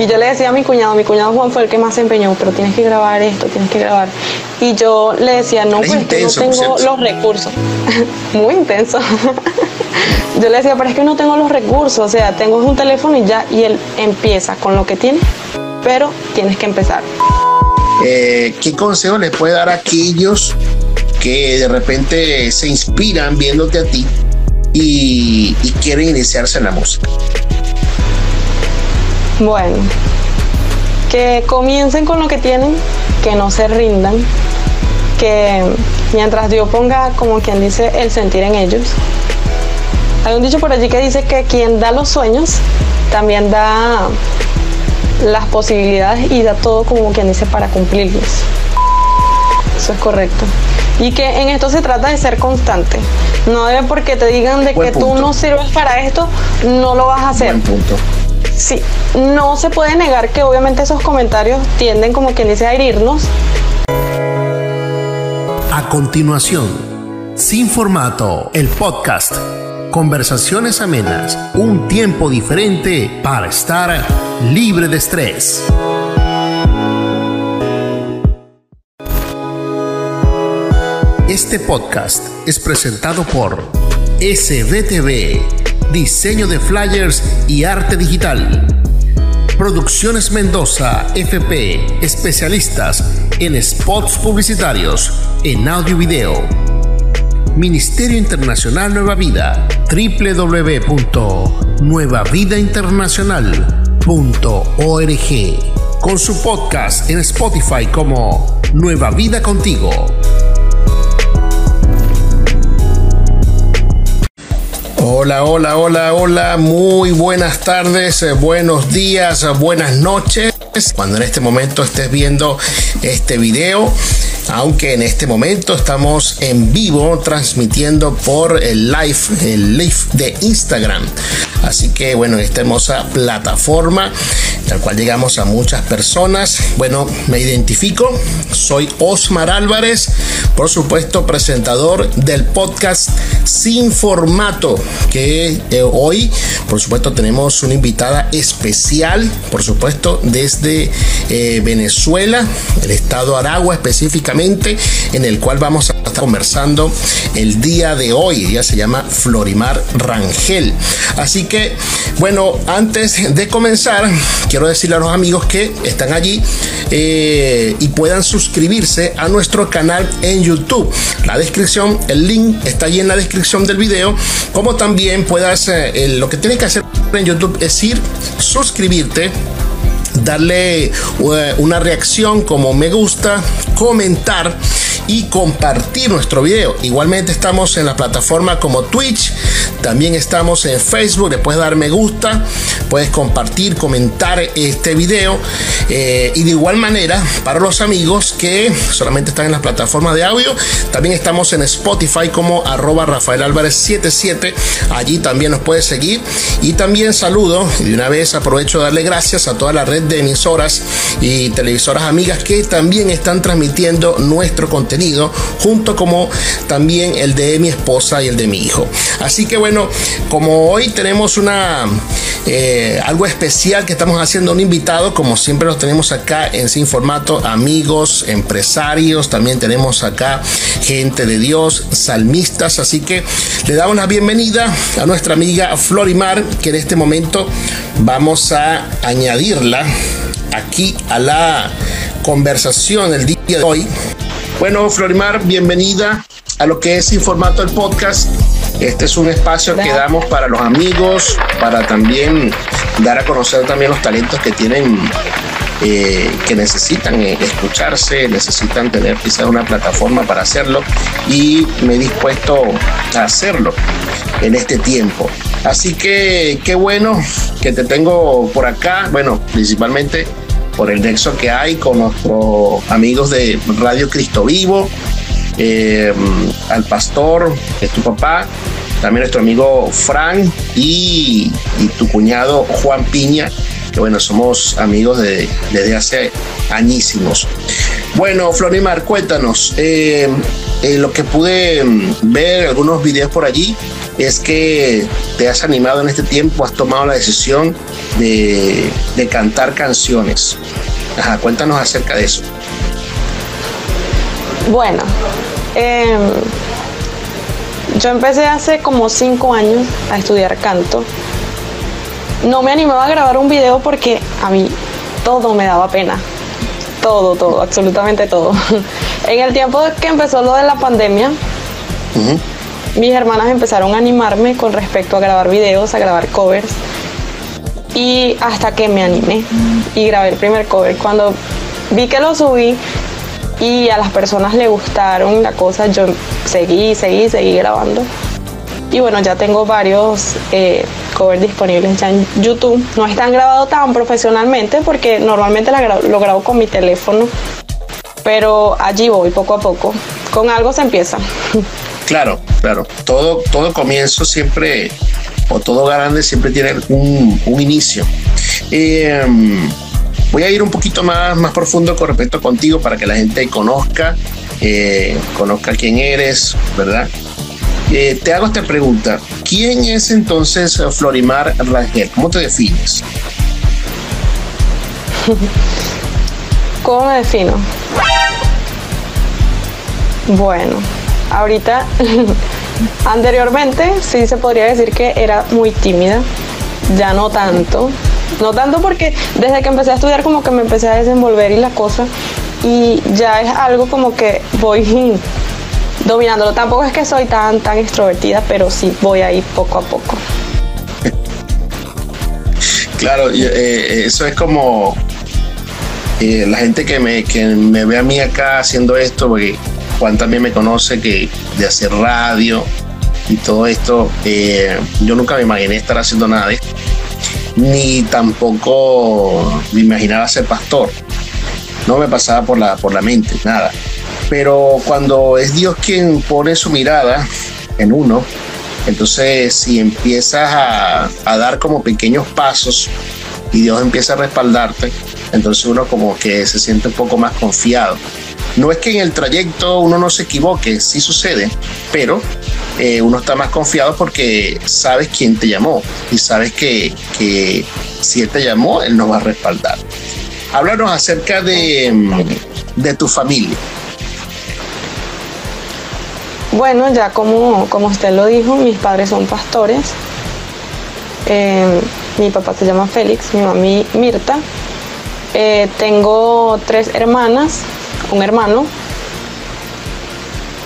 Y yo le decía a mi cuñado, mi cuñado Juan fue el que más se empeñó, pero tienes que grabar esto, tienes que grabar. Y yo le decía, no, pues que no tengo los recursos. Muy intenso. yo le decía, pero es que no tengo los recursos, o sea, tengo un teléfono y ya, y él empieza con lo que tiene, pero tienes que empezar. Eh, ¿Qué consejo le puede dar a aquellos que de repente se inspiran viéndote a ti y, y quieren iniciarse en la música? Bueno, que comiencen con lo que tienen, que no se rindan, que mientras Dios ponga, como quien dice, el sentir en ellos. Hay un dicho por allí que dice que quien da los sueños también da las posibilidades y da todo como quien dice para cumplirlos. Eso es correcto. Y que en esto se trata de ser constante. No debe porque te digan de que tú no sirves para esto, no lo vas a hacer. punto. Sí, no se puede negar que obviamente esos comentarios tienden como quien dice a herirnos. A continuación, sin formato, el podcast. Conversaciones amenas, un tiempo diferente para estar libre de estrés. Este podcast es presentado por SBTV, diseño de flyers y arte digital. Producciones Mendoza, FP, especialistas en spots publicitarios, en audio y video. Ministerio Internacional Nueva Vida, www.nuevavidainternacional.org, con su podcast en Spotify como Nueva Vida Contigo. Hola, hola, hola, hola, muy buenas tardes, eh, buenos días, buenas noches. Cuando en este momento estés viendo este video, aunque en este momento estamos en vivo transmitiendo por el live, el live de Instagram. Así que bueno, esta hermosa plataforma, tal cual llegamos a muchas personas. Bueno, me identifico, soy Osmar Álvarez, por supuesto presentador del podcast Sin Formato, que eh, hoy, por supuesto, tenemos una invitada especial, por supuesto, desde eh, Venezuela, el estado Aragua específicamente, en el cual vamos a estar conversando el día de hoy. Ella se llama Florimar Rangel. Así que, bueno, antes de comenzar, quiero decirle a los amigos que están allí eh, y puedan suscribirse a nuestro canal en YouTube. La descripción, el link está allí en la descripción del video, como también puedas, eh, lo que tienes que hacer en YouTube es ir, suscribirte darle eh, una reacción como me gusta, comentar y compartir nuestro video. Igualmente estamos en la plataforma como Twitch, también estamos en Facebook, le puedes dar me gusta, puedes compartir, comentar este video eh, y de igual manera para los amigos que solamente están en las plataformas de audio, también estamos en Spotify como arroba Rafael Álvarez 77, allí también nos puedes seguir y también saludo y de una vez aprovecho de darle gracias a toda la red de emisoras y televisoras amigas que también están transmitiendo nuestro contenido junto como también el de mi esposa y el de mi hijo. Así que bueno, como hoy tenemos una eh, algo especial que estamos haciendo un invitado, como siempre los tenemos acá en Sin Formato, amigos, empresarios, también tenemos acá gente de Dios, salmistas, así que le damos la bienvenida a nuestra amiga Florimar, que en este momento vamos a añadirla aquí a la conversación del día de hoy. Bueno, Florimar, bienvenida a lo que es Sin Formato el podcast. Este es un espacio que damos para los amigos, para también dar a conocer también los talentos que tienen, eh, que necesitan eh, escucharse, necesitan tener quizás una plataforma para hacerlo y me he dispuesto a hacerlo en este tiempo. Así que qué bueno que te tengo por acá, bueno, principalmente por el nexo que hay con nuestros amigos de Radio Cristo Vivo, eh, al pastor, es tu papá, también nuestro amigo Frank y, tu cuñado Juan Piña, que bueno, somos amigos de, desde hace añísimos. Bueno, Florimar, cuéntanos, eh, lo que pude ver, algunos videos por allí, es que te has animado en este tiempo, has tomado la decisión de, cantar canciones. Cuéntanos acerca de eso. Bueno, em, yo empecé hace como cinco años a estudiar canto. No me animaba a grabar un video porque a mí todo me daba pena. Todo, todo, absolutamente todo. en el tiempo que empezó lo de la pandemia, mis hermanas empezaron a animarme con respecto a grabar videos, a grabar covers. Y hasta que me animé y grabé el primer cover. Cuando vi que lo subí y a las personas le gustaron la cosa, yo seguí, seguí, seguí grabando. Y bueno, ya tengo varios eh, covers disponibles ya en YouTube. No están grabados tan profesionalmente porque normalmente lo grabo con mi teléfono. Pero allí voy poco a poco. Con algo se empieza. Claro, claro. Todo, todo comienzo siempre, o todo grande siempre tiene un, inicio. Em, voy a ir un poquito más, más profundo con respecto contigo para que la gente conozca, eh, conozca quién eres, ¿verdad? Eh, te hago esta pregunta. ¿Quién es entonces Florimar Rangel? ¿Cómo te defines? ¿Cómo me defino? Bueno, Ahorita, anteriormente sí se podría decir que era muy tímida, ya no tanto. No tanto porque desde que empecé a estudiar como que me empecé a desenvolver y la cosa y ya es algo como que voy dominándolo. Tampoco es que soy tan tan extrovertida, pero sí voy ahí poco a poco. Claro, eh, eso es como eh, la gente que me, que me ve a mí acá haciendo esto, porque Juan también me conoce que de hacer radio y todo esto, eh, yo nunca me imaginé estar haciendo nada de esto, ni tampoco me imaginaba ser pastor. No me pasaba por la, por la mente, nada. Pero cuando es Dios quien pone su mirada en uno, entonces si empiezas a, a dar como pequeños pasos y Dios empieza a respaldarte, entonces uno como que se siente un poco más confiado. No es que en el trayecto uno no se equivoque, sí sucede, pero eh, uno está más confiado porque sabes quién te llamó y sabes que, si él te llamó, él nos va a respaldar. Háblanos acerca de, mm, tu familia. Bueno, ya como, como usted lo dijo, mis padres son pastores. Eh, mi papá se llama Félix, mi mami Mirta. Eh, tengo tres hermanas, un hermano.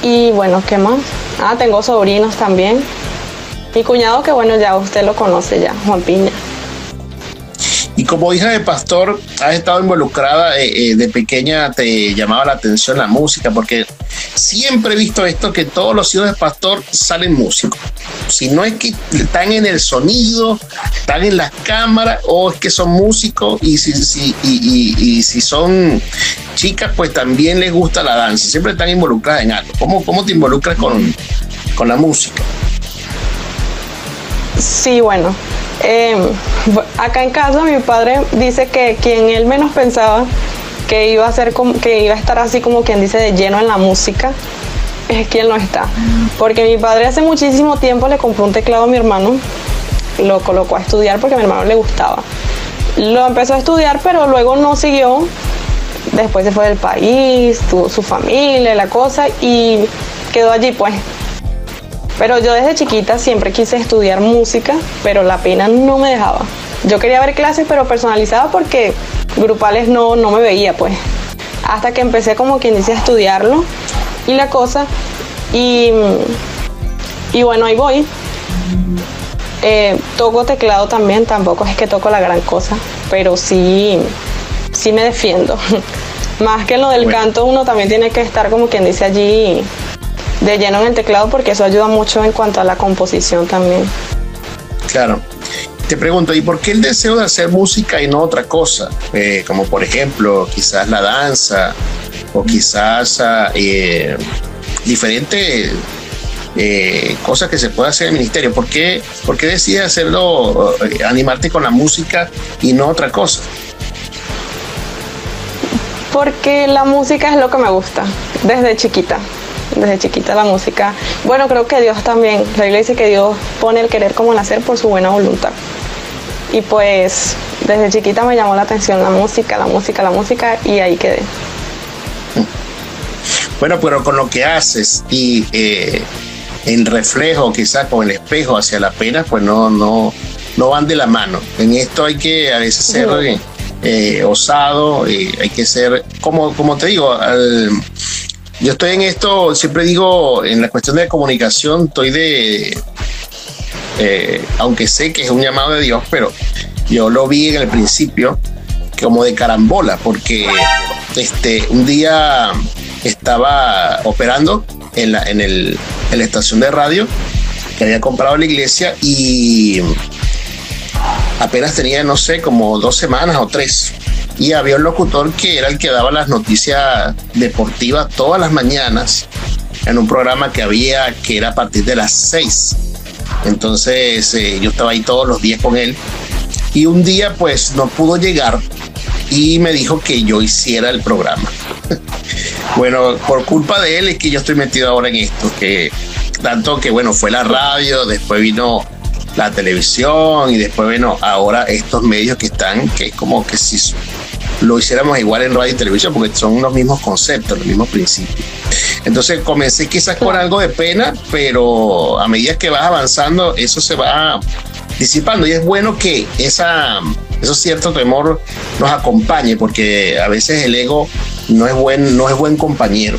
Y bueno, ¿qué más? Ah, tengo sobrinos también. Mi cuñado, que bueno, ya usted lo conoce ya, Juan Piña. Y como hija de pastor, has estado involucrada eh, eh, de pequeña, te llamaba la atención la música, porque siempre he visto esto que todos los hijos de pastor salen músicos. Si no es que están en el sonido, están en las cámaras, o es que son músicos, y si, si, y, si son chicas, pues también les gusta la danza. Siempre están involucradas en algo. ¿Cómo, cómo te involucras con, con la música? Sí, bueno, Em, acá en casa mi padre dice que quien él menos pensaba que iba a ser como, que iba a estar así como quien dice de lleno en la música es quien no está. Porque mi padre hace muchísimo tiempo le compró un teclado a mi hermano, lo colocó a estudiar porque a mi hermano le gustaba. Lo empezó a estudiar, pero luego no siguió. Después se fue del país, tuvo su familia, la cosa, y quedó allí pues. Pero yo desde chiquita siempre quise estudiar música, pero la pena no me dejaba. Yo quería ver clases, pero personalizadas porque grupales no, no me veía, pues. Hasta que empecé como quien dice a estudiarlo y la cosa. Y, y bueno, ahí voy. Eh, toco teclado también, tampoco es que toco la gran cosa, pero sí, sí me defiendo. Más que lo del canto, uno también tiene que estar como quien dice allí de lleno en el teclado porque eso ayuda mucho en cuanto a la composición también. Claro. Te pregunto, ¿y por qué el deseo de hacer música y no otra cosa? Eh, como por ejemplo, quizás la danza o quizás ah, eh, diferentes eh, cosas que se puede hacer en el ministerio. ¿Por qué, por qué decides hacerlo, animarte con la música y no otra cosa? Porque la música es lo que me gusta desde chiquita desde chiquita la música. Bueno, creo que Dios también, la Biblia dice que Dios pone el querer como el hacer por su buena voluntad. Y pues desde chiquita me llamó la atención la música, la música, la música y ahí quedé. Bueno, pero con lo que haces y eh, en reflejo, quizás con el espejo hacia la pena, pues no, no, no van de la mano. En esto hay que a veces ser eh, osado, hay que ser, como, como te digo, yo estoy en esto, siempre digo, en la cuestión de comunicación, estoy de, eh, aunque sé que es un llamado de Dios, pero yo lo vi en el principio como de carambola, porque este, un día estaba operando en la, en, el, la estación de radio que había comprado la iglesia y apenas tenía, no sé, como dos semanas o tres. Y había un locutor que era el que daba las noticias deportivas todas las mañanas en un programa que había que era a partir de las seis. Entonces eh, yo estaba ahí todos los días con él. Y un día pues no pudo llegar y me dijo que yo hiciera el programa. Bueno, por culpa de él es que yo estoy metido ahora en esto, que tanto que bueno, fue la radio, después vino la televisión y después bueno, ahora estos medios que están, que es como que si lo hiciéramos igual en radio y televisión, porque son los mismos conceptos, los mismos principios. Entonces comencé quizás con algo de pena, pero a medida que vas avanzando, eso se va disipando y es bueno que esa, eso cierto temor nos acompañe, porque a veces el ego no es buen, no es buen compañero.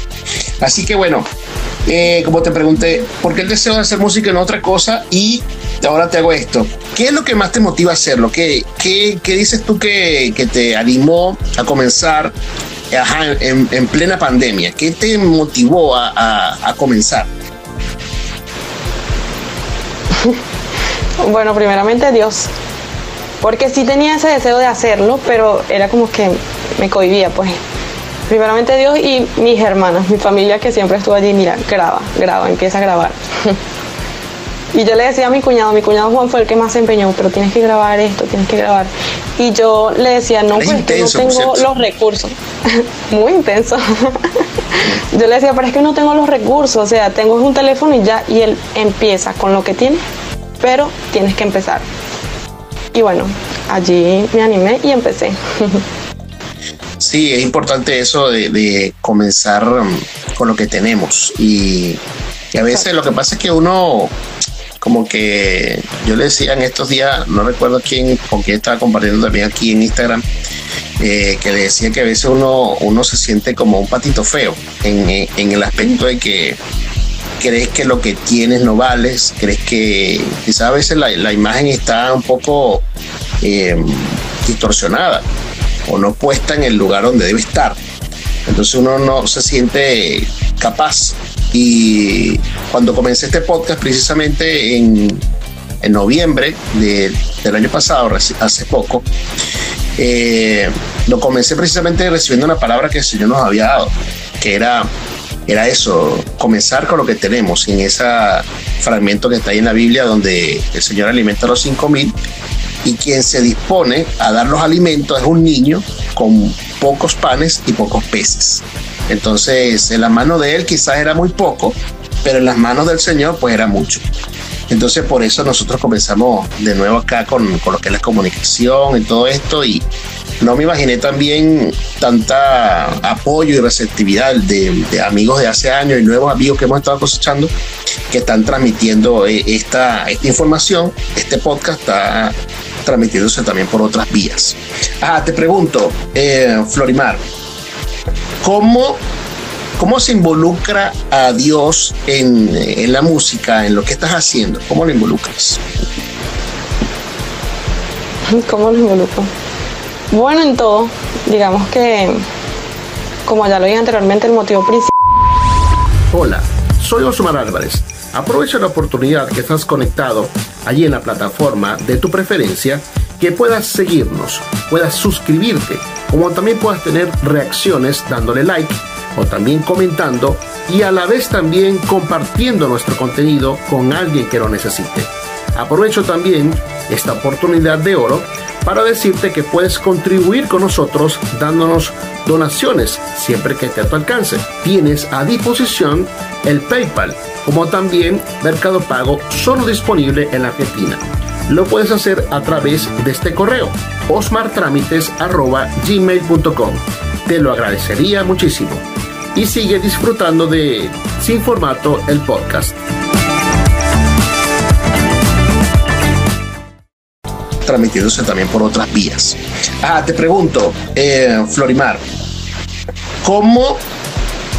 Así que bueno, eh, como te pregunté, ¿por qué el deseo de hacer música en otra cosa? Y ahora te hago esto. ¿Qué es lo que más te motiva a hacerlo? ¿Qué, qué, qué dices tú que, que, te animó a comenzar en, plena pandemia? ¿Qué te motivó a, a, a comenzar? Bueno, primeramente Dios, porque sí tenía ese deseo de hacerlo, pero era como que me cohibía, pues primeramente Dios y mis hermanas, mi familia que siempre estuvo allí, mira, graba, graba, empieza a grabar. y yo le decía a mi cuñado, mi cuñado Juan fue el que más se empeñó, pero tienes que grabar esto, tienes que grabar. Y yo le decía, no, pues no tengo los recursos. Muy intenso. yo le decía, pero es que no tengo los recursos, o sea, tengo un teléfono y ya, y él empieza con lo que tiene, pero tienes que empezar. Y bueno, allí me animé y empecé. Sí, es importante eso de, comenzar um, con lo que tenemos. Y, a veces lo que pasa es que uno, como que yo le decía en estos días, no recuerdo quién, con quién estaba compartiendo también aquí en Instagram, eh, que le decía que a veces uno, uno se siente como un patito feo en, el aspecto de que crees que lo que tienes no vales, crees que quizás a veces la, imagen está un poco eh, distorsionada o no puesta en el lugar donde debe estar. Entonces uno no se siente capaz. Y cuando comencé este podcast, precisamente en, en noviembre del año pasado, hace poco, eh, lo comencé precisamente recibiendo una palabra que el Señor nos había dado, que era, era eso, comenzar con lo que tenemos, en ese fragmento que está ahí en la Biblia donde el Señor alimenta a los cinco mil y quien se dispone a dar los alimentos es un niño con pocos panes y pocos peces. Entonces, en la mano de él quizás era muy poco, pero en las manos del Señor pues era mucho. Entonces, por eso nosotros comenzamos de nuevo acá con, con lo que es la comunicación y todo esto y no me imaginé también tanta apoyo y receptividad de, de, amigos de hace años y nuevos amigos que hemos estado cosechando que están transmitiendo eh, esta, esta información. Este podcast está transmitiéndose también por otras vías. Ah, te pregunto, eh, Florimar, ¿cómo, ¿cómo se involucra a Dios en, en la música, en lo que estás haciendo? ¿Cómo lo involucras? ¿Cómo lo involucro? Bueno, en todo, digamos que, como ya lo dije anteriormente, el motivo principal. Hola, soy Osmar Álvarez Aprovecha la oportunidad que estás conectado allí en la plataforma de tu preferencia, que puedas seguirnos, puedas suscribirte, como también puedas tener reacciones dándole like o también comentando y a la vez también compartiendo nuestro contenido con alguien que lo necesite. Aprovecho también esta oportunidad de oro para decirte que puedes contribuir con nosotros dándonos donaciones siempre que esté a tu alcance. Tienes a disposición el PayPal, como también Mercado Pago, solo disponible en Argentina. Lo puedes hacer a través de este correo, osmartramites.gmail.com. Te lo agradecería muchísimo. Y sigue disfrutando de Sin Formato, el podcast. Transmitiéndose también por otras vías. Ah, te pregunto, eh, Florimar, ¿cómo,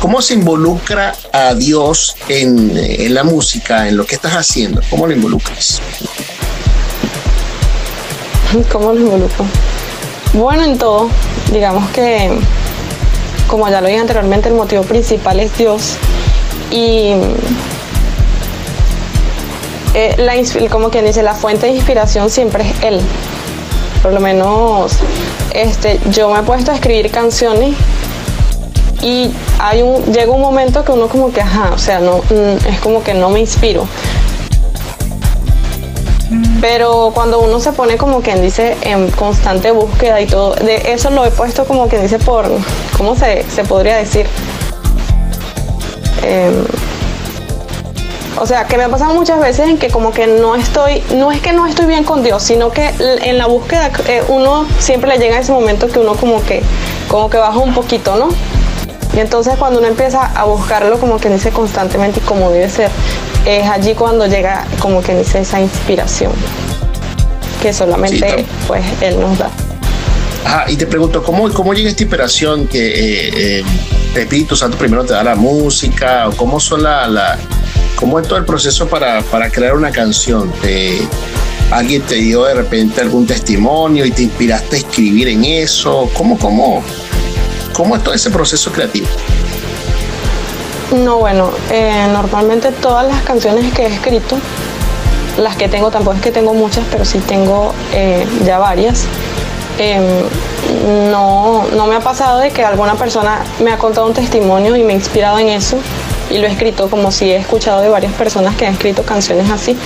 ¿cómo se involucra a Dios en, en, la música, en lo que estás haciendo? ¿Cómo lo involucras? ¿Cómo lo involucro? Bueno, en todo, digamos que, como ya lo dije anteriormente, el motivo principal es Dios y eh, la, como quien dice, la fuente de inspiración siempre es él. Por lo menos este, yo me he puesto a escribir canciones y hay un, llega un momento que uno como que, ajá, o sea, no, mm, es como que no me inspiro. Pero cuando uno se pone como quien dice en constante búsqueda y todo, de eso lo he puesto como quien dice por, ¿cómo se, se podría decir? Eh, o sea, que me ha pasado muchas veces en que como que no estoy, no es que no estoy bien con Dios, sino que en la búsqueda eh, uno siempre le llega ese momento que uno como que, como que baja un poquito, ¿no? Y entonces cuando uno empieza a buscarlo como que dice constantemente y como debe ser, es allí cuando llega como que dice esa inspiración que solamente pues él nos da. Ajá, y te pregunto, ¿cómo, cómo llega esta inspiración que eh, eh, el Espíritu Santo primero te da la música? o ¿Cómo son la, la ¿Cómo es todo el proceso para, crear una canción? ¿Alguien te dio de repente algún testimonio y te inspiraste a escribir en eso? ¿Cómo, cómo, cómo es todo ese proceso creativo? No, bueno, eh, normalmente todas las canciones que he escrito, las que tengo, tampoco es que tengo muchas, pero sí tengo eh, ya varias. Em, no, no me ha pasado de que alguna persona me ha contado un testimonio y me ha inspirado en eso y lo he escrito como si he escuchado de varias personas que han escrito canciones así,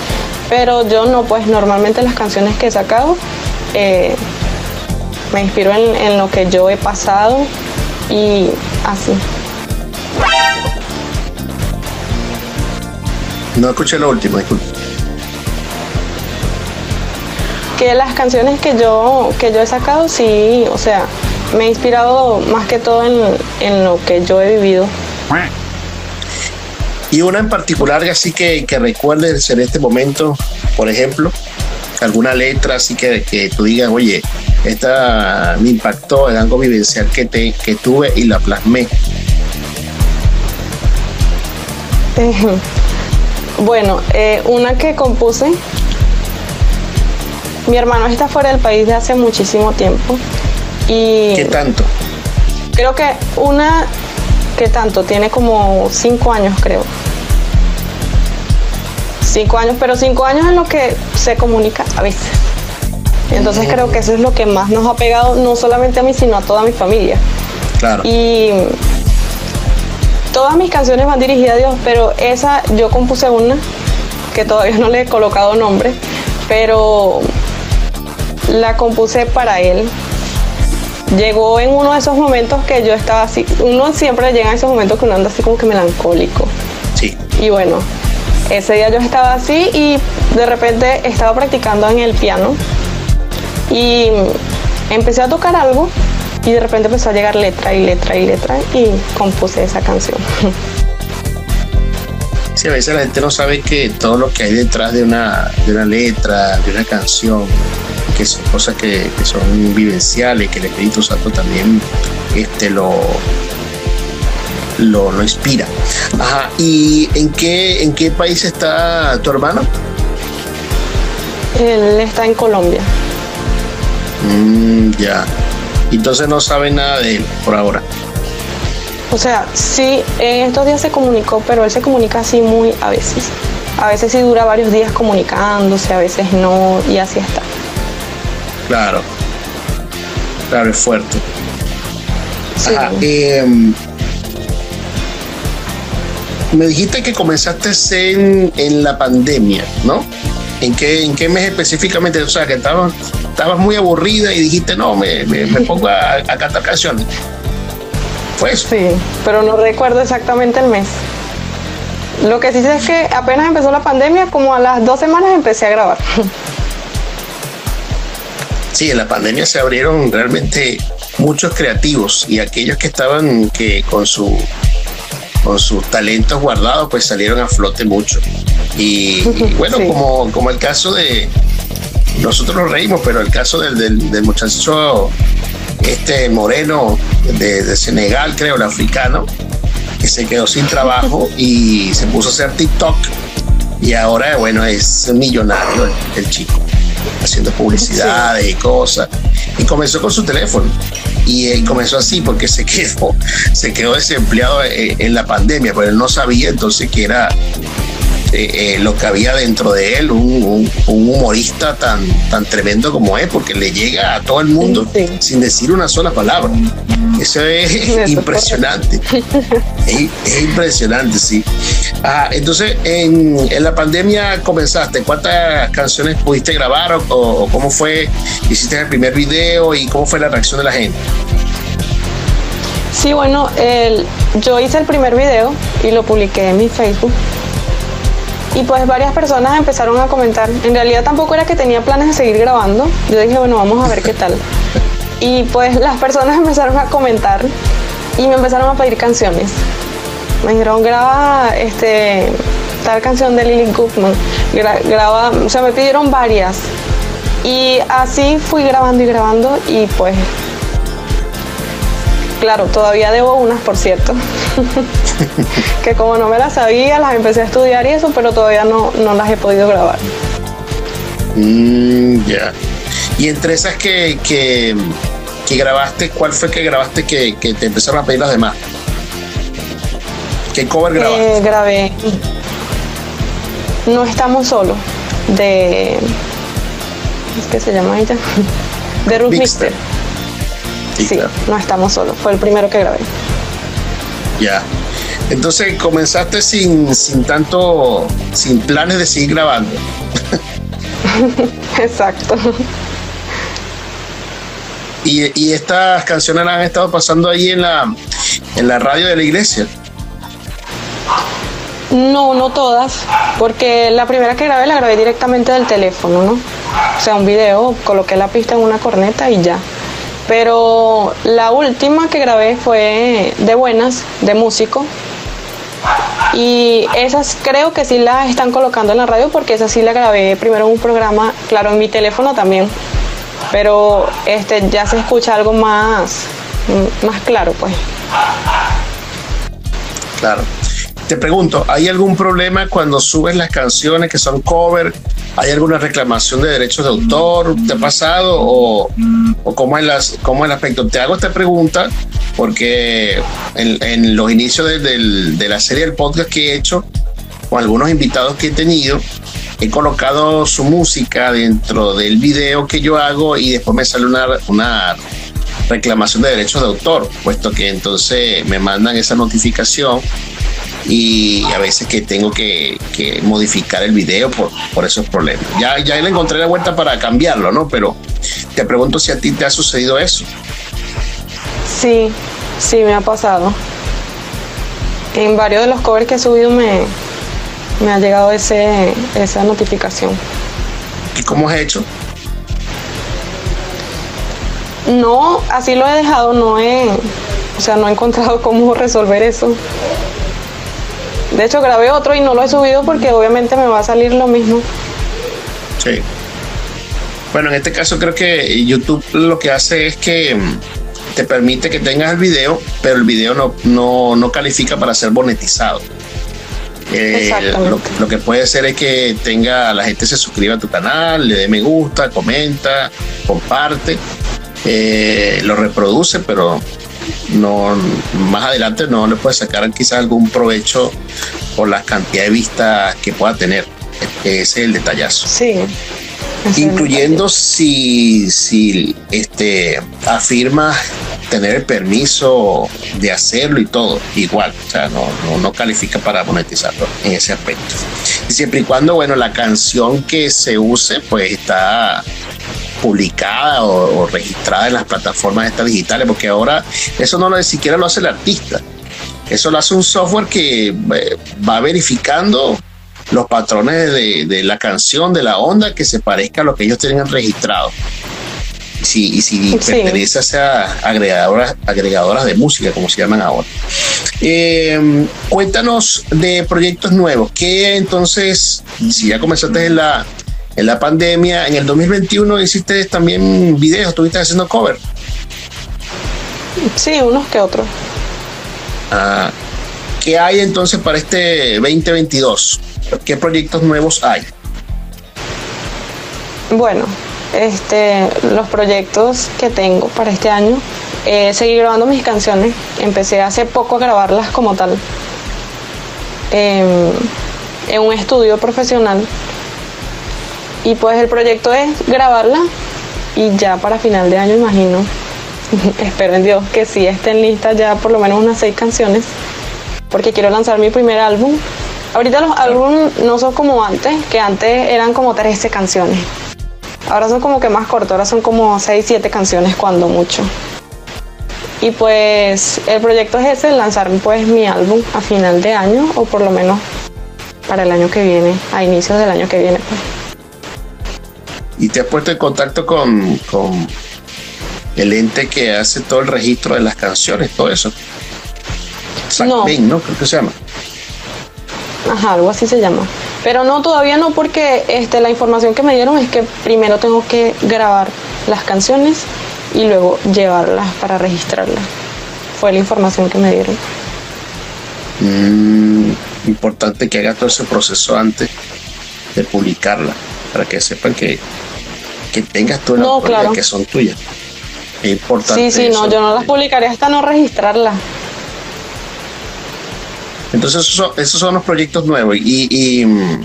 pero yo no, pues normalmente las canciones que he sacado eh, me inspiro en, lo que yo he pasado y así. No escuché lo último, disculpe. Que las canciones que yo, que yo he sacado, sí, o sea, me he inspirado más que todo en, en lo que yo he vivido. Y una en particular así que, que recuerdes en este momento, por ejemplo, alguna letra así que, que tú digas, oye, esta me impactó en algo vivencial que, te, que tuve y la plasmé. bueno, eh, una que compuse, mi hermano está fuera del país de hace muchísimo tiempo. Y ¿Qué tanto? Creo que una tanto, tiene como cinco años creo. Cinco años, pero cinco años en lo que se comunica a veces. Entonces creo que eso es lo que más nos ha pegado, no solamente a mí, sino a toda mi familia. Claro. Y todas mis canciones van dirigidas a Dios, pero esa yo compuse una que todavía no le he colocado nombre, pero la compuse para él. Llegó en uno de esos momentos que yo estaba así, uno siempre llega a esos momentos que uno anda así como que melancólico. Sí. Y bueno, ese día yo estaba así y de repente estaba practicando en el piano y empecé a tocar algo y de repente empezó a llegar letra y letra y letra y compuse esa canción. Sí, a veces la gente no sabe que todo lo que hay detrás de una, de una letra, de una canción, que son cosas que, que son vivenciales, que el Espíritu Santo también este, lo, lo, inspira. Ajá, ¿y en qué, en qué país está tu hermano? Él está en Colombia. Mm, ya. Entonces no sabe nada de él por ahora. O sea, sí, en estos días se comunicó, pero él se comunica así muy a veces. A veces sí dura varios días comunicándose, a veces no, y así está. Claro. Claro, es fuerte. Ajá, em, me dijiste que comenzaste en, en la pandemia, ¿no? ¿En qué, ¿En qué mes específicamente? O sea, que estabas estabas muy aburrida y dijiste, no, me, me, pongo a, a, cantar canciones. Fue eso. Sí, pero no recuerdo exactamente el mes. Lo que sí sé es que apenas empezó la pandemia, como a las dos semanas empecé a grabar. Sí, en la pandemia se abrieron realmente muchos creativos y aquellos que estaban que con su con sus talentos guardados pues salieron a flote mucho. Y, bueno como, como el caso de nosotros nos reímos pero el caso del, del, muchacho este moreno de, de, Senegal creo el africano que se quedó sin trabajo y se puso a hacer TikTok. Y ahora bueno es millonario el chico haciendo publicidades y cosas. Y comenzó con su teléfono. Y, eh, comenzó así porque se quedó, se quedó desempleado eh, en, la pandemia, pero él no sabía entonces que era eh, lo que había dentro de él, un, humorista tan, tan tremendo como es, porque le llega a todo el mundo sin decir una sola palabra. Eso es impresionante. es, impresionante, sí. Ah, entonces, en, la pandemia comenzaste. ¿Cuántas canciones pudiste grabar o, cómo fue? ¿Hiciste el primer video y cómo fue la reacción de la gente? Sí, bueno, yo hice el primer video y lo publiqué en mi Facebook. Y pues varias personas empezaron a comentar. En realidad tampoco era que tenía planes de seguir grabando. Yo dije, bueno, vamos a ver qué tal. Y pues las personas empezaron a comentar y me empezaron a pedir canciones. Me dijeron, graba este, tal canción de Lily Gutman. graba, o sea, me pidieron varias. Y así fui grabando y grabando y pues, claro, todavía debo unas, por cierto. que como no me las sabía, las empecé a estudiar y eso, pero todavía no, no las he podido grabar. Mm, ya. Y entre esas que, que, grabaste, ¿cuál fue que grabaste que, te empezaron a pedir las demás? ¿Qué cover grabaste? Eh, grabé No estamos solos, de. ¿Qué se llama ella? De Ruth Mister. Sí, no estamos solos. Fue el primero que grabé. Ya. Entonces comenzaste sin, sin tanto, sin planes de seguir grabando. Exacto. Y, estas canciones las han estado pasando ahí en la, en la radio de la iglesia. No, no todas, porque la primera que grabé la grabé directamente del teléfono, ¿no? O sea, un video, coloqué la pista en una corneta y ya. Pero la última que grabé fue de buenas, de músico. Y esas creo que sí las están colocando en la radio porque esas sí la grabé primero en un programa, claro, en mi teléfono también, pero este ya se escucha algo más, más claro, pues. Claro. Te pregunto, ¿hay algún problema cuando subes las canciones que son cover? ¿Hay alguna reclamación de derechos de autor? ¿Te ha pasado? ¿O, o cómo, es las, cómo el aspecto? Te hago esta pregunta porque en, los inicios de, de la serie del podcast que he hecho, con algunos invitados que he tenido, he colocado su música dentro del video que yo hago y después me sale una, una reclamación de derechos de autor, puesto que entonces me mandan esa notificación y a veces que tengo que, modificar el video por, por esos problemas. Ya, ya le encontré la vuelta para cambiarlo, ¿no? Pero te pregunto si a ti te ha sucedido eso. Sí, sí, me ha pasado. En varios de los covers que he subido me, me ha llegado ese, esa notificación. ¿Y cómo has hecho? No, así lo he dejado, no he, o sea, no he encontrado cómo resolver eso. De hecho, grabé otro y no lo he subido porque obviamente me va a salir lo mismo. Sí. Bueno, en este caso creo que YouTube lo que hace es que mm, te permite que tengas el video, pero el video no, no, no califica para ser monetizado. Eh, lo, que puede ser es que tenga la gente se suscriba a tu canal, le dé me gusta, comenta, comparte, eh, lo reproduce, pero no más adelante no le puede sacar quizás algún provecho por la cantidad de vistas que pueda tener. Ese es el detallazo. Sí. Incluyendo si, si este, afirma tener el permiso de hacerlo y todo, igual, o sea, no, no, califica para monetizarlo en ese aspecto. Y siempre y cuando, bueno, la canción que se use, pues está publicada o, registrada en las plataformas estas digitales, porque ahora eso no lo ni siquiera lo hace el artista. Eso lo hace un software que eh, va verificando los patrones de, la canción, de la onda, que se parezca a lo que ellos tienen registrado. Y si, y si pertenece a esas agregadoras, agregadoras de música, como se llaman ahora. Eh, cuéntanos de proyectos nuevos. ¿Qué entonces, si ya comenzaste en la, en la pandemia, en el 2021 hiciste también videos, estuviste haciendo cover? Sí, unos que otros. Ah, ¿Qué hay entonces para este 2022? ¿Qué proyectos nuevos hay? Bueno, este, los proyectos que tengo para este año, eh, seguir grabando mis canciones. Empecé hace poco a grabarlas como tal en un estudio profesional. Y pues el proyecto es grabarla y ya para final de año imagino, espero en Dios que sí estén listas ya por lo menos unas seis canciones, porque quiero lanzar mi primer álbum Ahorita los álbumes no son como antes, que antes eran como 13 canciones. Ahora son como que más cortos, ahora son como 6, 7 canciones cuando mucho. Y pues el proyecto es ese, lanzar pues mi álbum a final de año o por lo menos para el año que viene, a inicios del año que viene. Pues. ¿Y te has puesto en contacto con, con el ente que hace todo el registro de las canciones, todo eso? no. ¿no? Creo que se llama. Ajá, algo así se llama. Pero no, todavía no, porque este, la información que me dieron es que primero tengo que grabar las canciones y luego llevarlas para registrarlas. Fue la información que me dieron. Mm, importante que haga todo ese proceso antes de publicarla, para que sepan que, que tengas todas las que son tuyas. Es importante. Sí, sí, no, yo no las publicaré hasta no registrarlas. Entonces esos son, los proyectos nuevos. Y, mm,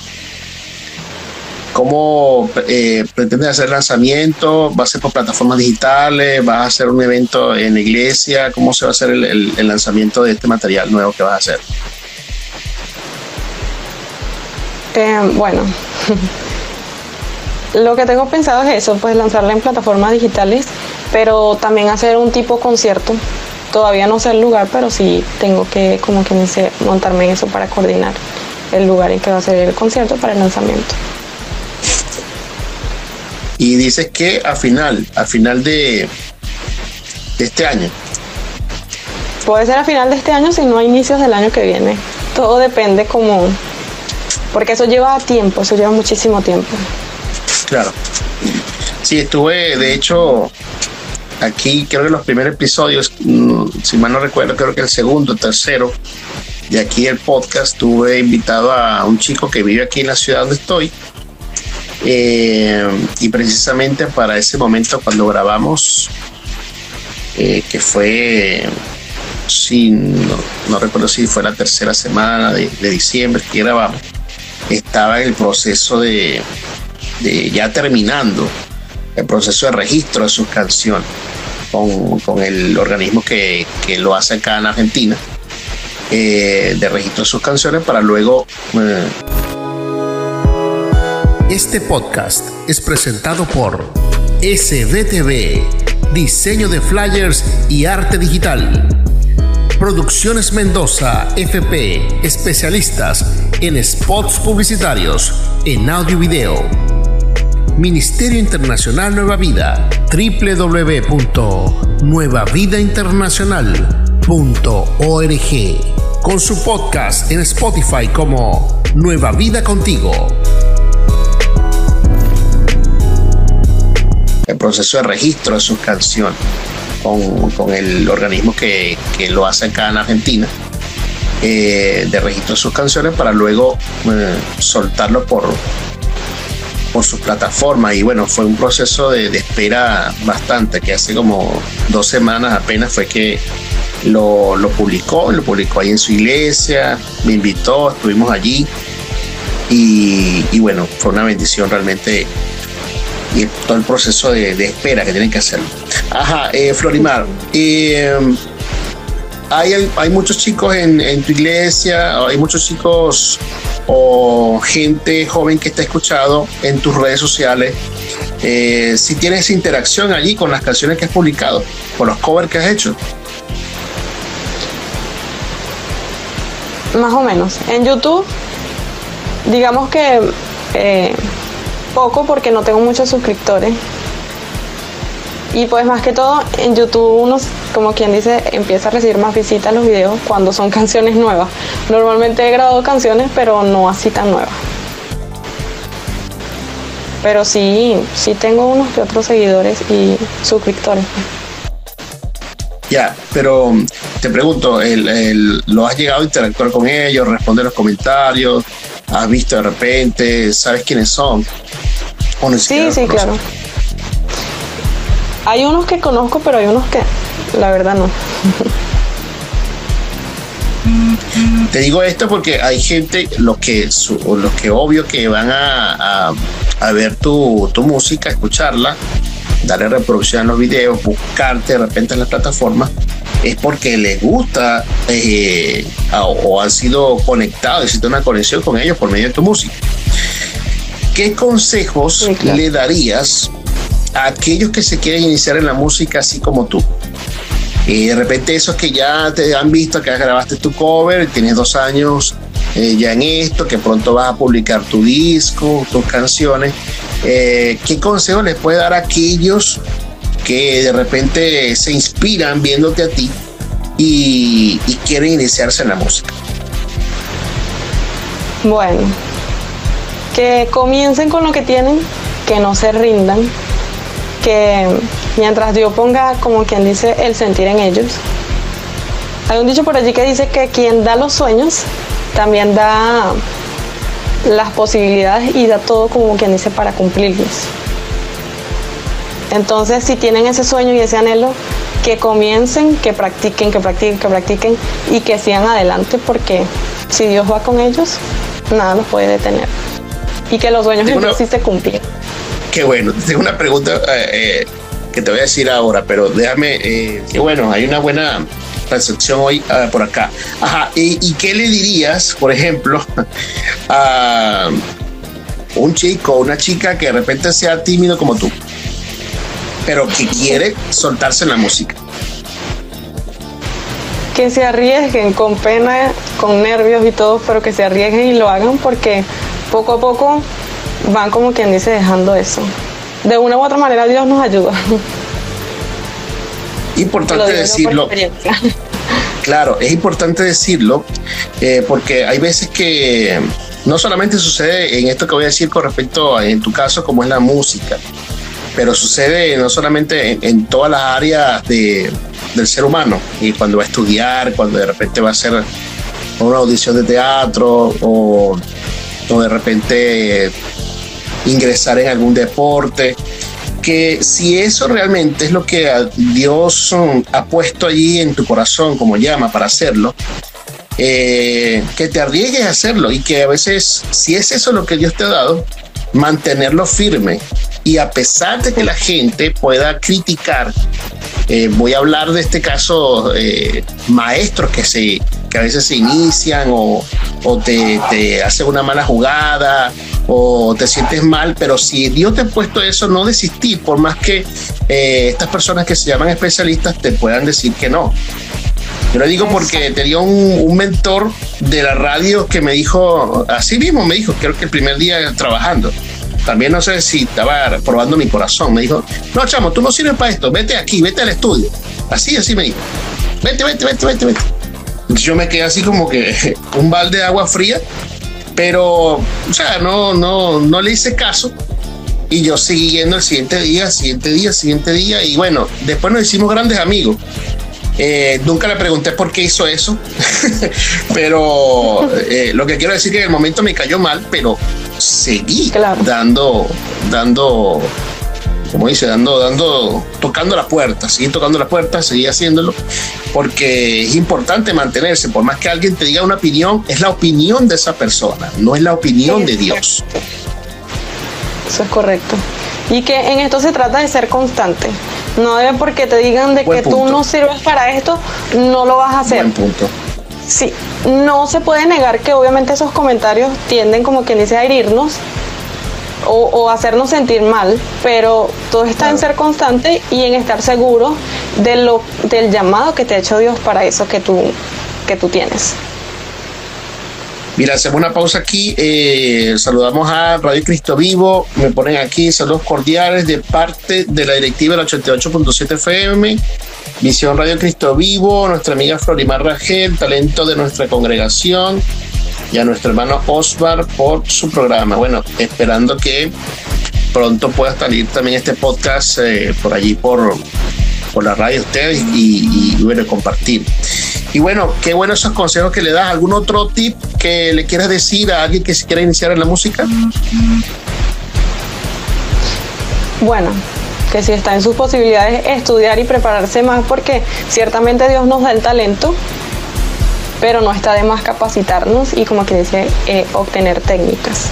¿cómo eh, pretendes hacer lanzamiento? ¿Va a ser por plataformas digitales? ¿Vas a hacer un evento en la iglesia? ¿Cómo se va a hacer el, lanzamiento de este material nuevo que vas a hacer? Eh, bueno, lo que tengo pensado es eso, pues lanzarla en plataformas digitales, pero también hacer un tipo concierto Todavía no sé el lugar, pero sí tengo que, como que montarme en eso para coordinar el lugar en que va a ser el concierto para el lanzamiento. Y dices que a final, a final de, de este año. Puede ser a final de este año, si no a inicios del año que viene. Todo depende como, porque eso lleva tiempo, eso lleva muchísimo tiempo. Claro. Sí, estuve, de hecho, aquí creo que los primeros episodios, mm, si mal no recuerdo, creo que el segundo, tercero, de aquí el podcast, tuve invitado a un chico que vive aquí en la ciudad donde estoy. Eh, y precisamente para ese momento cuando grabamos, eh, que fue, sí, no, recuerdo si fue la tercera semana de, diciembre que grabamos, estaba en el proceso de, de ya terminando el proceso de registro de sus canciones con, el organismo que, lo hace acá en Argentina, eh, de registro de sus canciones para luego... Eh, este podcast es presentado por SDTV, diseño de flyers y arte digital. Producciones Mendoza, FP, especialistas en spots publicitarios, en audio y video Ministerio Internacional Nueva Vida, www.nuevavidainternacional.org, con su podcast en Spotify como Nueva Vida Contigo. El proceso de registro de sus canciones con, el organismo que, lo hace acá en Argentina. Eh, de registro de sus canciones para luego eh, soltarlo por, por su plataforma y bueno, fue un proceso de, espera bastante, que hace como dos semanas apenas fue que lo, publicó, lo publicó ahí en su iglesia, me invitó, estuvimos allí y, bueno, fue una bendición realmente y todo el proceso de, espera que tienen que hacerlo. Ajá, eh, Florimar, eh, hay, hay muchos chicos en, tu iglesia, hay muchos chicos o gente joven que está escuchado en tus redes sociales, eh, si tienes interacción allí con las canciones que has publicado, con los covers que has hecho. Más o menos. En YouTube, digamos que eh, poco porque no tengo muchos suscriptores. Y pues más que todo en YouTube uno, como quien dice, empieza a recibir más visitas los videos cuando son canciones nuevas. Normalmente he grabado canciones, pero no así tan nuevas. Pero sí, sí tengo unos que otros seguidores y suscriptores. Ya, pero te pregunto, el, ¿lo has llegado a interactuar con ellos, responder los comentarios? ¿Has visto de repente? ¿Sabes quiénes son? sí, sí, claro. Hay unos que conozco, pero hay unos que la verdad no. Te digo esto porque hay gente, los que, los que obvio que van a, a, ver tu, tu, música, escucharla, darle reproducción a los videos, buscarte de repente en la plataforma, es porque les gusta eh, o, han sido conectados, existe una conexión con ellos por medio de tu música. ¿Qué consejos le darías a aquellos que se quieren iniciar en la música así como tú. Y de repente esos que ya te han visto que grabaste tu cover, tienes dos años eh, ya en esto, que pronto vas a publicar tu disco, tus canciones, eh, ¿qué consejo les puede dar a aquellos que de repente se inspiran viéndote a ti y, y quieren iniciarse en la música? Bueno, que comiencen con lo que tienen, que no se rindan, que mientras Dios ponga, como quien dice, el sentir en ellos. Hay un dicho por allí que dice que quien da los sueños también da las posibilidades y da todo como quien dice para cumplirlos. Entonces, si tienen ese sueño y ese anhelo, que comiencen, que practiquen, que practiquen, que practiquen y que sigan adelante porque si Dios va con ellos, nada los puede detener. Y que los sueños sí se cumplen. Qué bueno. Tengo una pregunta eh, eh, que te voy a decir ahora, pero déjame, eh, que bueno, hay una buena recepción hoy por acá. Ajá, ¿Y, qué le dirías, por ejemplo, a un chico o una chica que de repente sea tímido como tú, pero que quiere soltarse en la música? Que se arriesguen con pena, con nervios y todo, pero que se arriesguen y lo hagan porque poco a poco van como quien dice dejando eso. De una u otra manera Dios nos ayuda. Importante decirlo. Claro, es importante decirlo eh, porque hay veces que no solamente sucede en esto que voy a decir con respecto a en tu caso como es la música, pero sucede no solamente en, todas las áreas de, del ser humano y cuando va a estudiar, cuando de repente va a hacer una audición de teatro o, o de repente ingresar en algún deporte, que si eso realmente es lo que Dios um, ha puesto allí en tu corazón como llama para hacerlo, eh, que te arriesgues a hacerlo y que a veces, si es eso lo que Dios te ha dado, mantenerlo firme. Y a pesar de que la gente pueda criticar, eh, voy a hablar de este caso, eh, maestros que, se, que a veces se inician o, o te, te hacen una mala jugada o te sientes mal, pero si Dios te ha puesto eso, no desistir, por más que eh, estas personas que se llaman especialistas te puedan decir que no. Yo lo digo porque tenía un, un, mentor de la radio que me dijo, así mismo me dijo, creo que el primer día trabajando, también no sé si estaba probando mi corazón, me dijo, no, chamo, tú no sirves para esto, vete aquí, vete al estudio. Así, así me dijo, vete, vete, vete, vete, vete. yo me quedé así como que un balde de agua fría pero, o sea, no, no, no le hice caso. Y yo seguí yendo el siguiente día, siguiente día, siguiente día. Y bueno, después nos hicimos grandes amigos. Eh, nunca le pregunté por qué hizo eso, pero eh, lo que quiero decir que en el momento me cayó mal, pero seguí dando, dando como dice, dando, dando, tocando la puerta, seguir tocando la puerta, seguir haciéndolo, porque es importante mantenerse, por más que alguien te diga una opinión, es la opinión de esa persona, no es la opinión de Dios. Eso es correcto. Y que en esto se trata de ser constante. No debe porque te digan de que tú no sirves para esto, no lo vas a hacer. Buen punto. Sí, no se puede negar que obviamente esos comentarios tienden como quien dice a herirnos o, hacernos sentir mal, pero todo está en ser constante y en estar seguro de lo, del llamado que te ha hecho Dios para eso que tú, que tú tienes. Mira, hacemos una pausa aquí. Eh, saludamos a Radio Cristo Vivo. Me ponen aquí saludos cordiales de parte de la directiva del 88.7 FM. Misión Radio Cristo Vivo, nuestra amiga Florimar Rangel, talento de nuestra congregación y a nuestro hermano Osvar por su programa. Bueno, esperando que pronto pueda salir también este podcast eh, por allí por, por la radio ustedes y, bueno, compartir. Y bueno, qué bueno esos consejos que le das. ¿Algún otro tip que le quieras decir a alguien que se quiera iniciar en la música? Bueno, que si está en sus posibilidades estudiar y prepararse más porque ciertamente Dios nos da el talento, pero no está de más capacitarnos y como que dice, eh, obtener técnicas.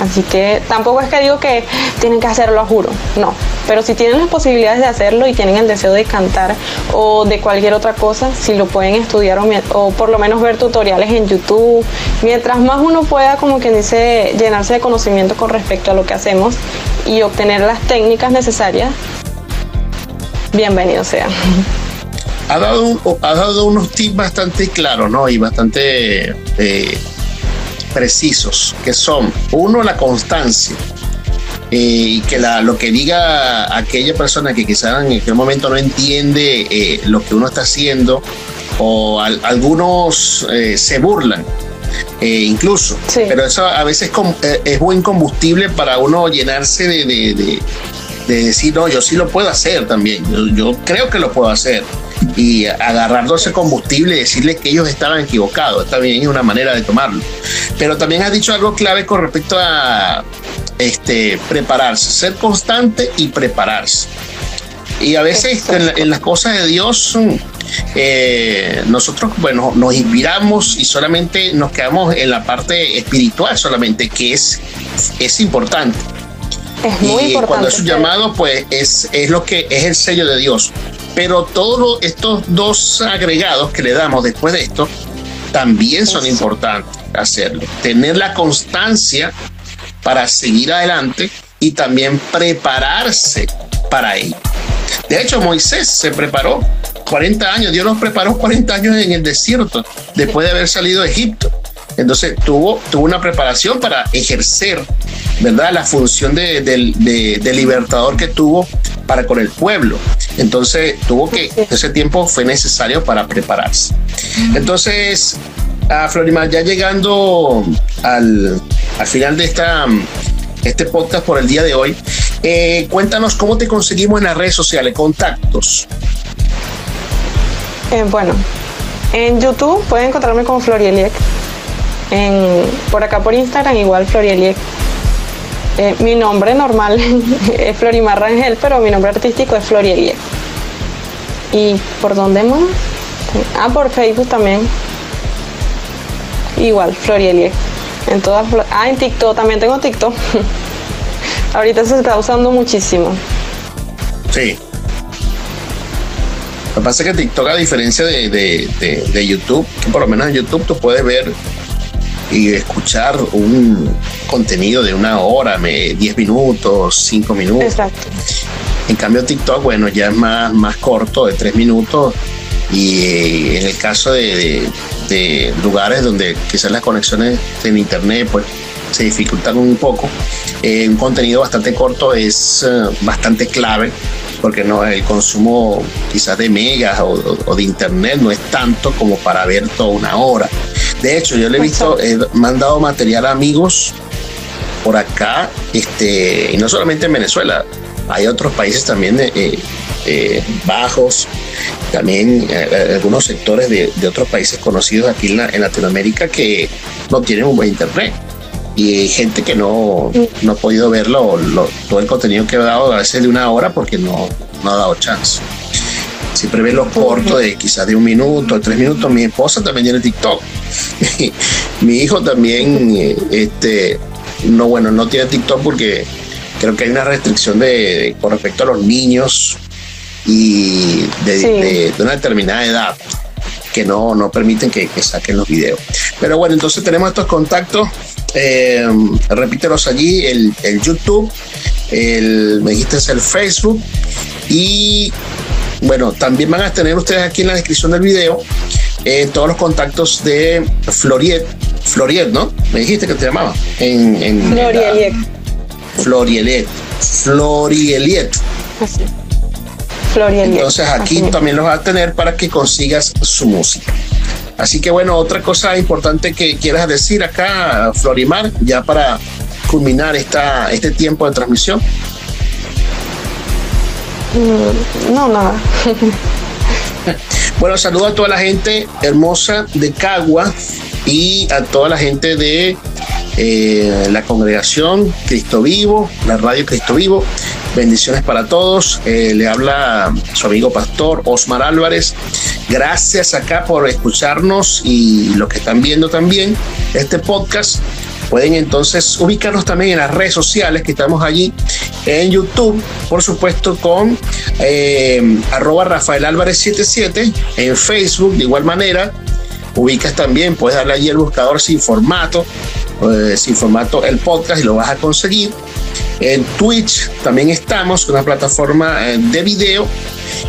Así que tampoco es que digo que tienen que hacerlo a juro, no. Pero si tienen las posibilidades de hacerlo y tienen el deseo de cantar o de cualquier otra cosa, si lo pueden estudiar o, por lo menos ver tutoriales en YouTube, mientras más uno pueda, como quien dice, llenarse de conocimiento con respecto a lo que hacemos y obtener las técnicas necesarias, bienvenido sea ha dado, ha dado unos tips bastante claros, ¿no? Y bastante eh, precisos, que son, uno, la constancia. Eh, y que la, lo que diga aquella persona que quizás en aquel momento no entiende eh, lo que uno está haciendo, o algunos se burlan, incluso. Pero eso a veces es buen combustible para uno llenarse de, de, decir, no, yo sí lo puedo hacer también, yo creo que lo puedo hacer y agarrar ese combustible y decirles que ellos estaban equivocados. También es una manera de tomarlo. Pero también ha dicho algo clave con respecto a este, prepararse, ser constante y prepararse. Y a veces en, las cosas de Dios eh, nosotros, bueno, nos inspiramos y solamente nos quedamos en la parte espiritual solamente, que es, es importante. Es muy y cuando es un llamado, pues es, es lo que es el sello de Dios. Pero todos estos dos agregados que le damos después de esto también son importantes hacerlo. Tener la constancia para seguir adelante y también prepararse para ello. De hecho, Moisés se preparó 40 años, Dios los preparó 40 años en el desierto después de haber salido de Egipto. Entonces tuvo, tuvo una preparación para ejercer, ¿verdad? La función de, de libertador que tuvo para con el pueblo. Entonces tuvo que, ese tiempo fue necesario para prepararse. Entonces, a Florimar, ya llegando al, al final de esta, este podcast por el día de hoy, eh, cuéntanos cómo te conseguimos en las redes sociales, contactos. Eh, bueno, en YouTube pueden encontrarme como Florieliek. En, por acá por Instagram igual Florieliek eh, mi nombre normal es Florimar Rangel, pero mi nombre artístico es Florielie. ¿Y por dónde más? Ah, por Facebook también. Igual, Florielie. En todas Ah, en TikTok también tengo TikTok. Ahorita se está usando muchísimo. Sí. Lo que pasa es que TikTok, a diferencia de, de YouTube, que por lo menos en YouTube tú puedes ver y escuchar un contenido de una hora, 10 minutos, 5 minutos. Exacto. En cambio TikTok, bueno, ya es más, más corto, de 3 minutos. Y eh, en el caso de, lugares donde quizás las conexiones en internet pues se dificultan un poco, eh, un contenido bastante corto es eh, bastante clave porque no el consumo quizás de megas o, de internet no es tanto como para ver toda una hora. De hecho, yo le he visto, he mandado material a amigos por acá, este, y no solamente en Venezuela, hay otros países también eh, eh, bajos, también eh, algunos sectores de, otros países conocidos aquí en, Latinoamérica que no tienen un buen internet. Y hay gente que no, no ha podido verlo, todo el contenido que he dado a veces de una hora porque no, no ha dado chance siempre ve los cortos de quizás de un minuto, de tres minutos. Mi esposa también tiene TikTok. Mi hijo también, eh, este, no, bueno, no tiene TikTok porque creo que hay una restricción de, con respecto a los niños y de, una determinada edad. que no, no permiten que, saquen los videos. Pero bueno, entonces tenemos estos contactos. Eh, repítelos allí, el, el YouTube, el, me dijiste es el Facebook y bueno, también van a tener ustedes aquí en la descripción del video eh, todos los contactos de Floriet, Floriet, ¿no? Me dijiste que te llamaba. En, en Florieliet. Florieliet. Florieliet. Así. Entonces aquí también los va a tener para que consigas su música. Así que bueno, otra cosa importante que quieras decir acá, Florimar, ya para culminar esta, este tiempo de transmisión. Mm, no, nada. bueno, saludo a toda la gente hermosa de Cagua y a toda la gente de eh, la congregación Cristo Vivo, la radio Cristo Vivo. Bendiciones para todos. Eh, le habla su amigo pastor Osmar Álvarez. Gracias acá por escucharnos y lo que están viendo también este podcast. Pueden entonces ubicarnos también en las redes sociales que estamos allí en YouTube, por supuesto, con eh, arroba Rafael Álvarez 77, en Facebook de igual manera. Ubicas también, puedes darle allí el buscador sin formato, eh, sin formato el podcast y lo vas a conseguir. En Twitch también estamos, una plataforma eh, de video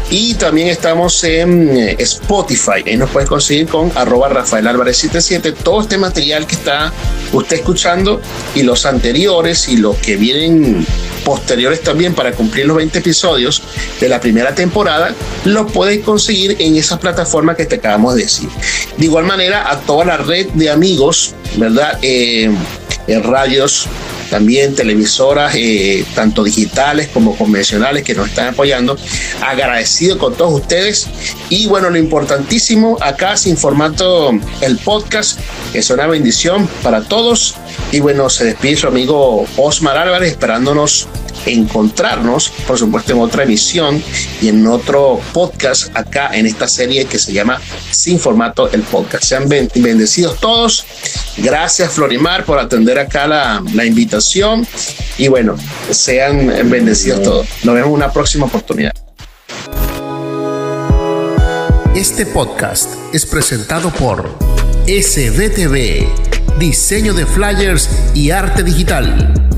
y también estamos en eh, Spotify. Ahí nos puedes conseguir con arroba Rafael Álvarez 77. Todo este material que está usted escuchando y los anteriores y los que vienen posteriores también para cumplir los 20 episodios de la primera temporada, los puedes conseguir en esa plataforma que te acabamos de decir. De igual manera, a toda la red de amigos, ¿verdad? Eh, en radios también televisoras, eh, tanto digitales como convencionales, que nos están apoyando. Agradecido con todos ustedes. Y bueno, lo importantísimo, acá sin formato el podcast, es una bendición para todos. Y bueno, se despide su amigo Osmar Álvarez, esperándonos encontrarnos, por supuesto, en otra emisión y en otro podcast acá en esta serie que se llama Sin Formato el Podcast. Sean bendecidos todos. Gracias, Florimar, por atender acá la, la invitación. Y bueno, sean bendecidos todos. Nos vemos en una próxima oportunidad. Este podcast es presentado por SDTV, diseño de flyers y arte digital.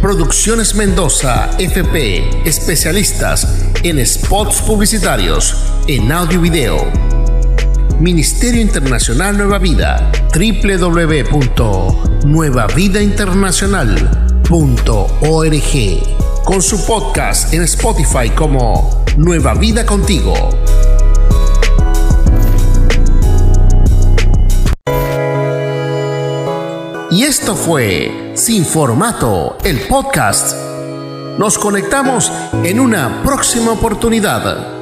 Producciones Mendoza FP, especialistas en spots publicitarios, en audio y video. Ministerio Internacional Nueva Vida, www.nuevavidainternacional.org, con su podcast en Spotify como Nueva Vida Contigo. Y esto fue Sin Formato, el podcast. Nos conectamos en una próxima oportunidad.